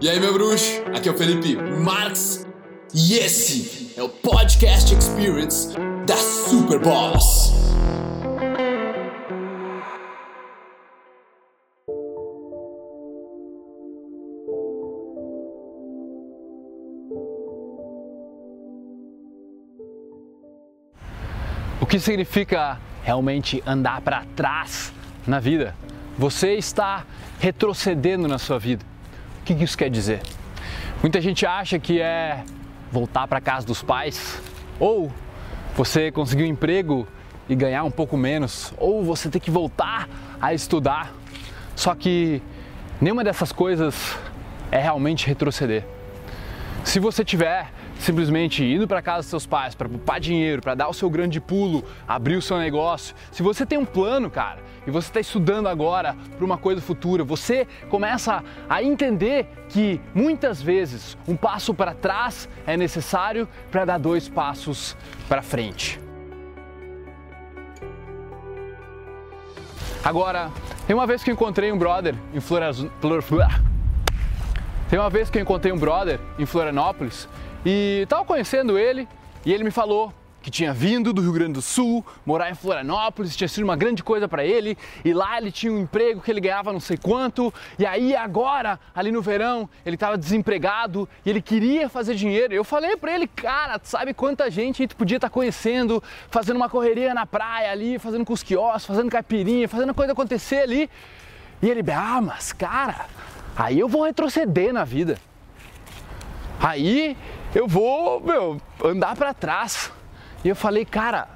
E aí, meu bruxo? Aqui é o Felipe Marx e esse é o Podcast Experience da Super Boss. O que significa realmente andar para trás na vida? Você está retrocedendo na sua vida que isso quer dizer? Muita gente acha que é voltar para casa dos pais, ou você conseguir um emprego e ganhar um pouco menos, ou você ter que voltar a estudar. Só que nenhuma dessas coisas é realmente retroceder. Se você tiver simplesmente indo para casa dos seus pais para poupar dinheiro, para dar o seu grande pulo, abrir o seu negócio. Se você tem um plano, cara, e você está estudando agora para uma coisa futura, você começa a entender que muitas vezes um passo para trás é necessário para dar dois passos para frente. Agora, tem uma vez que eu encontrei um brother em Florianópolis. Tem uma vez que eu encontrei um brother em Florianópolis e estava conhecendo ele e ele me falou que tinha vindo do Rio Grande do Sul, morar em Florianópolis, tinha sido uma grande coisa para ele, e lá ele tinha um emprego que ele ganhava não sei quanto, e aí agora, ali no verão, ele estava desempregado e ele queria fazer dinheiro. Eu falei para ele, cara, sabe quanta gente tu podia estar tá conhecendo, fazendo uma correria na praia ali, fazendo cusquiós, fazendo caipirinha, fazendo coisa acontecer ali. E ele, ah, mas cara, aí eu vou retroceder na vida. Aí eu vou, meu, andar para trás. E eu falei, cara,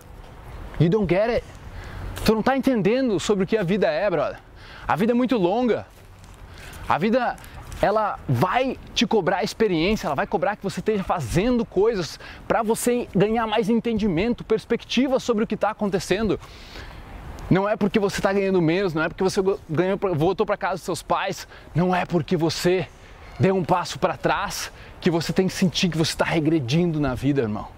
you don't get it. Tu não tá entendendo sobre o que a vida é, brother. A vida é muito longa. A vida ela vai te cobrar experiência, ela vai cobrar que você esteja fazendo coisas para você ganhar mais entendimento, perspectiva sobre o que está acontecendo. Não é porque você está ganhando menos, não é porque você ganhou, voltou para casa dos seus pais, não é porque você deu um passo para trás que você tem que sentir que você está regredindo na vida, irmão.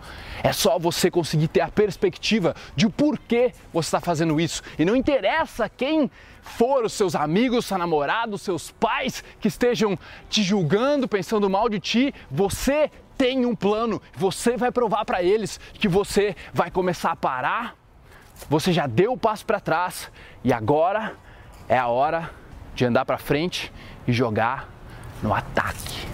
É só você conseguir ter a perspectiva de o porquê você está fazendo isso. E não interessa quem for os seus amigos, seu namorado, seus pais que estejam te julgando, pensando mal de ti, você tem um plano. Você vai provar para eles que você vai começar a parar. Você já deu o passo para trás e agora é a hora de andar para frente e jogar no ataque.